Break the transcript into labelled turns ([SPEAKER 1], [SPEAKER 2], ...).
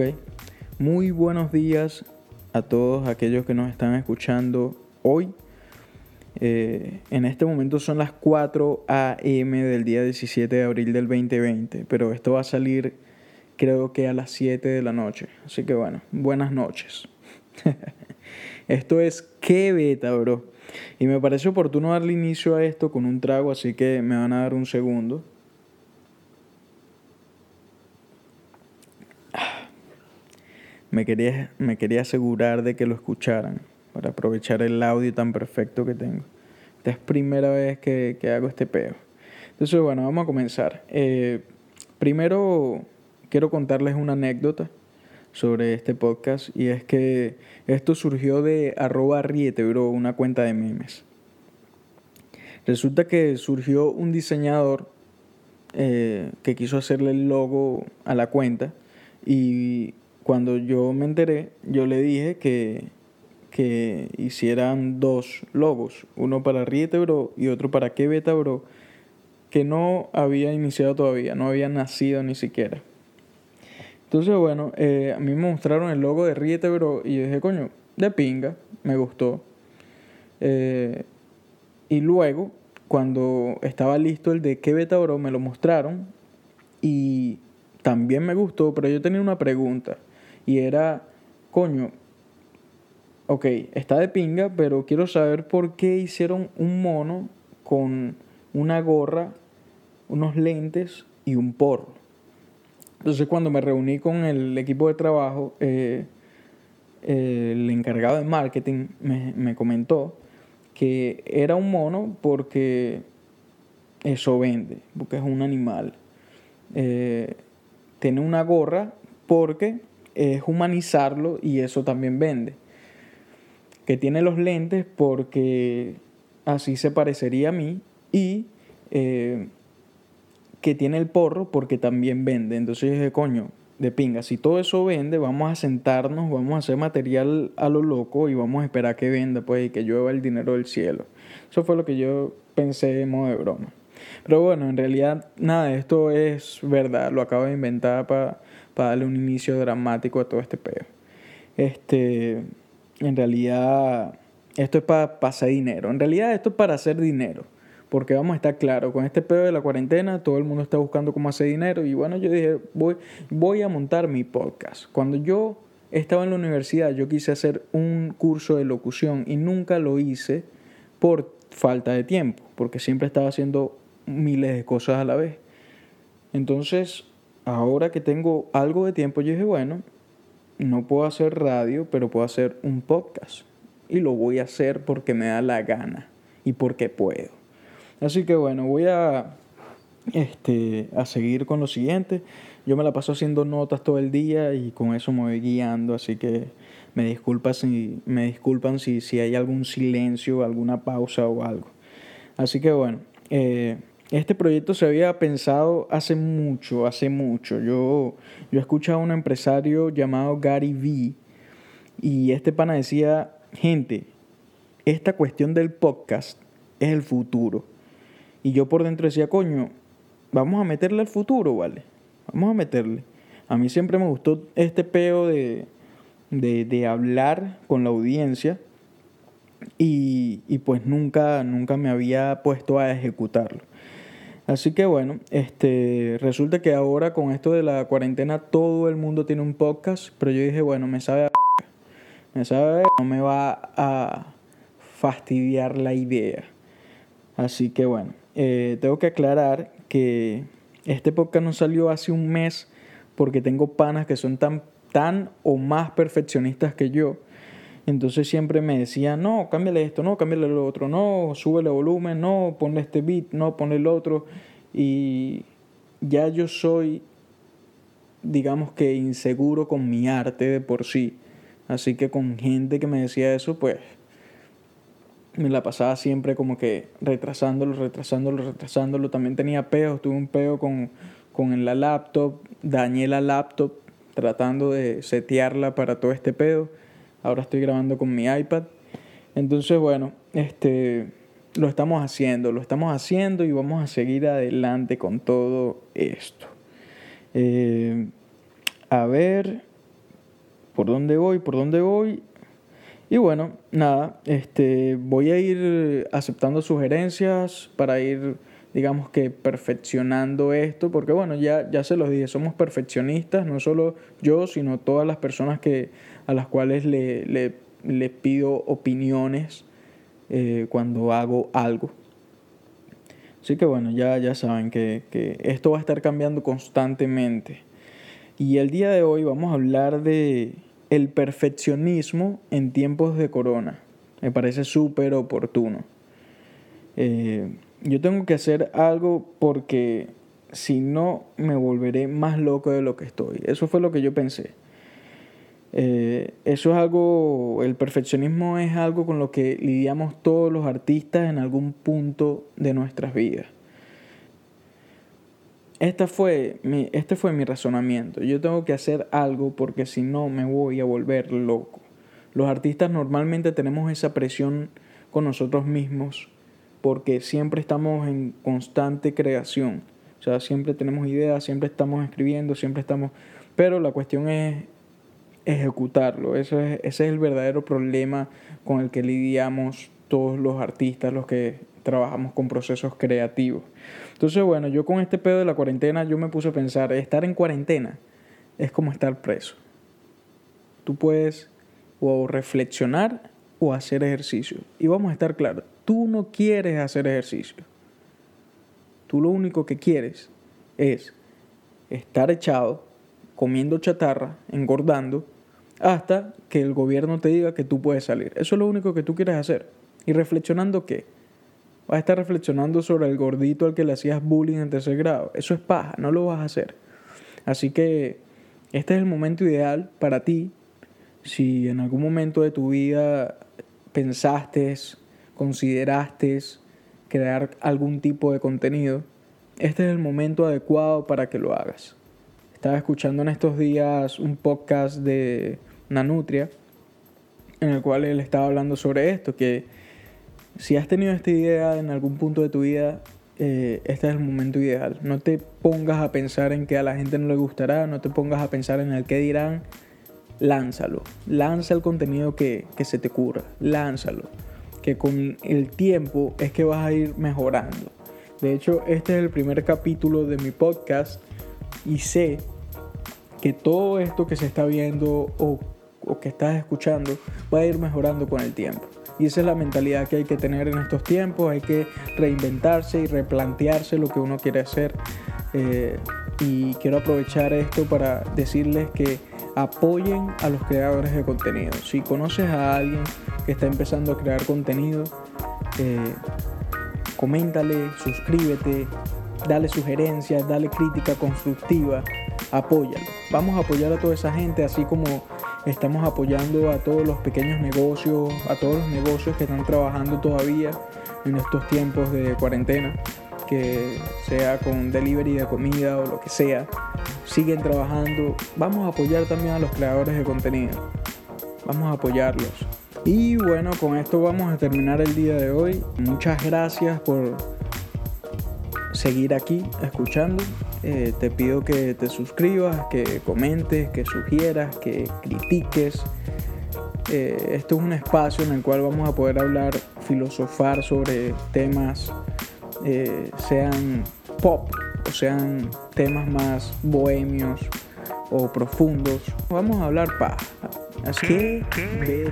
[SPEAKER 1] Ok. Muy buenos días a todos aquellos que nos están escuchando hoy. Eh, en este momento son las 4 a.m. del día 17 de abril del 2020, pero esto va a salir creo que a las 7 de la noche. Así que bueno, buenas noches. esto es qué beta, bro. Y me parece oportuno darle inicio a esto con un trago, así que me van a dar un segundo. Me quería, me quería asegurar de que lo escucharan para aprovechar el audio tan perfecto que tengo. Esta es primera vez que, hago este peo. Entonces, bueno, vamos a comenzar. Eh, primero, quiero contarles una anécdota sobre este podcast y es que esto surgió de arroba bro, una cuenta de memes. Resulta que surgió un diseñador eh, que quiso hacerle el logo a la cuenta y cuando yo me enteré, yo le dije que, que hicieran dos logos, uno para Riete Bro y otro para Que Beta Bro, que no había iniciado todavía, no había nacido ni siquiera. Entonces, bueno, eh, a mí me mostraron el logo de Riete Bro y yo dije, coño, de pinga, me gustó. Eh, y luego, cuando estaba listo el de Que Beta Bro, me lo mostraron y también me gustó, pero yo tenía una pregunta. Y era, coño, ok, está de pinga, pero quiero saber por qué hicieron un mono con una gorra, unos lentes y un porro. Entonces cuando me reuní con el equipo de trabajo, eh, el encargado de marketing me, comentó que era un mono porque eso vende, porque es un animal. Eh, tiene una gorra porque es humanizarlo y eso también vende. Que tiene los lentes porque así se parecería a mí y eh, que tiene el porro porque también vende. Entonces dije, coño, de pinga, si todo eso vende, vamos a sentarnos, vamos a hacer material a lo loco y vamos a esperar que venda, pues, y que llueva el dinero del cielo. Eso fue lo que yo pensé en modo de broma. Pero bueno, en realidad nada de esto es verdad, lo acabo de inventar para darle un inicio dramático a todo este peo. Este, en realidad, esto es para hacer dinero. En realidad, esto es para hacer dinero. Porque vamos a estar claros, con este pedo de la cuarentena, todo el mundo está buscando cómo hacer dinero. Y bueno, yo dije, voy, voy a montar mi podcast. Cuando yo estaba en la universidad, yo quise hacer un curso de locución y nunca lo hice por falta de tiempo, porque siempre estaba haciendo miles de cosas a la vez. Entonces, ahora que tengo algo de tiempo, yo dije, bueno, no puedo hacer radio, pero puedo hacer un podcast. Y lo voy a hacer porque me da la gana y porque puedo. Así que bueno, voy a, este, a seguir con lo siguiente. Yo me la paso haciendo notas todo el día y con eso me voy guiando, así que me disculpan si, me disculpan si, si hay algún silencio, alguna pausa o algo. Así que bueno, eh, este proyecto se había pensado hace mucho, hace mucho. Yo, yo escuchaba a un empresario llamado Gary Vee y este pana decía, gente, esta cuestión del podcast es el futuro. Y yo por dentro decía, coño, vamos a meterle al futuro, ¿vale? Vamos a meterle. A mí siempre me gustó este peo de, de, hablar con la audiencia y, y, pues nunca, nunca me había puesto a ejecutarlo. Así que bueno, este, resulta que ahora con esto de la cuarentena todo el mundo tiene un podcast, pero yo dije, bueno, me sabe a... Me sabe no me va a fastidiar la idea. Así que bueno, eh, tengo que aclarar que este podcast no salió hace un mes porque tengo panas que son tan, tan o más perfeccionistas que yo entonces siempre me decían, no, cámbiale esto, no, cámbiale lo otro, no, súbele volumen, no, ponle este beat, no, ponle el otro. Y ya yo soy, digamos que inseguro con mi arte de por sí. Así que con gente que me decía eso, pues me la pasaba siempre como que retrasándolo, retrasándolo, retrasándolo. También tenía peos, tuve un peo con, con la laptop, dañé la laptop tratando de setearla para todo este pedo. Ahora estoy grabando con mi iPad. Entonces, bueno, este lo estamos haciendo, lo estamos haciendo y vamos a seguir adelante con todo esto. Eh, a ver, por dónde voy, por dónde voy. Y bueno, nada, este, voy a ir aceptando sugerencias para ir, digamos que perfeccionando esto, porque bueno, ya, ya se los dije, somos perfeccionistas, no solo yo, sino todas las personas que, a las cuales le, le, pido opiniones eh, cuando hago algo. Así que bueno, ya, ya saben que, que esto va a estar cambiando constantemente. Y el día de hoy vamos a hablar de el perfeccionismo en tiempos de corona. Me parece súper oportuno. Eh, yo tengo que hacer algo porque si no me volveré más loco de lo que estoy. Eso fue lo que yo pensé. Eh, eso es algo, el perfeccionismo es algo con lo que lidiamos todos los artistas en algún punto de nuestras vidas. Esta fue mi, este fue mi razonamiento. Yo tengo que hacer algo porque si no me voy a volver loco. Los artistas normalmente tenemos esa presión con nosotros mismos porque siempre estamos en constante creación. O sea, siempre tenemos ideas, siempre estamos escribiendo, siempre estamos... Pero la cuestión es ejecutarlo. Eso es, ese es el verdadero problema con el que lidiamos todos los artistas, los que trabajamos con procesos creativos. Entonces, bueno, yo con este pedo de la cuarentena, yo me puse a pensar, estar en cuarentena es como estar preso. Tú puedes o reflexionar o hacer ejercicio. Y vamos a estar claros, tú no quieres hacer ejercicio. Tú lo único que quieres es estar echado, comiendo chatarra, engordando, hasta que el gobierno te diga que tú puedes salir. Eso es lo único que tú quieres hacer. Y reflexionando qué? vas a estar reflexionando sobre el gordito al que le hacías bullying en tercer grado. Eso es paja, no lo vas a hacer. Así que este es el momento ideal para ti. Si en algún momento de tu vida pensaste, consideraste crear algún tipo de contenido, este es el momento adecuado para que lo hagas. Estaba escuchando en estos días un podcast de Nanutria en el cual él estaba hablando sobre esto, que si has tenido esta idea en algún punto de tu vida, eh, este es el momento ideal. No te pongas a pensar en que a la gente no le gustará, no te pongas a pensar en el que dirán. Lánzalo. Lanza el contenido que, que se te ocurra. Lánzalo. Que con el tiempo es que vas a ir mejorando. De hecho, este es el primer capítulo de mi podcast y sé que todo esto que se está viendo o, que estás escuchando va a ir mejorando con el tiempo. Y esa es la mentalidad que hay que tener en estos tiempos, hay que reinventarse y replantearse lo que uno quiere hacer. Eh, y quiero aprovechar esto para decirles que apoyen a los creadores de contenido. Si conoces a alguien que está empezando a crear contenido, eh, coméntale, suscríbete, dale sugerencias, dale crítica constructiva, apóyalo. Vamos a apoyar a toda esa gente, así como Estamos apoyando a todos los pequeños negocios, a todos los negocios que están trabajando todavía en estos tiempos de cuarentena, que sea con delivery de comida o lo que sea. Siguen trabajando. Vamos a apoyar también a los creadores de contenido. Vamos a apoyarlos. Y bueno, con esto vamos a terminar el día de hoy. Muchas gracias por seguir aquí escuchando. Eh, te pido que te suscribas, que comentes, que sugieras, que critiques. Eh, esto es un espacio en el cual vamos a poder hablar, filosofar sobre temas, eh, sean pop o sean temas más bohemios o profundos. Vamos a hablar paz. Así que,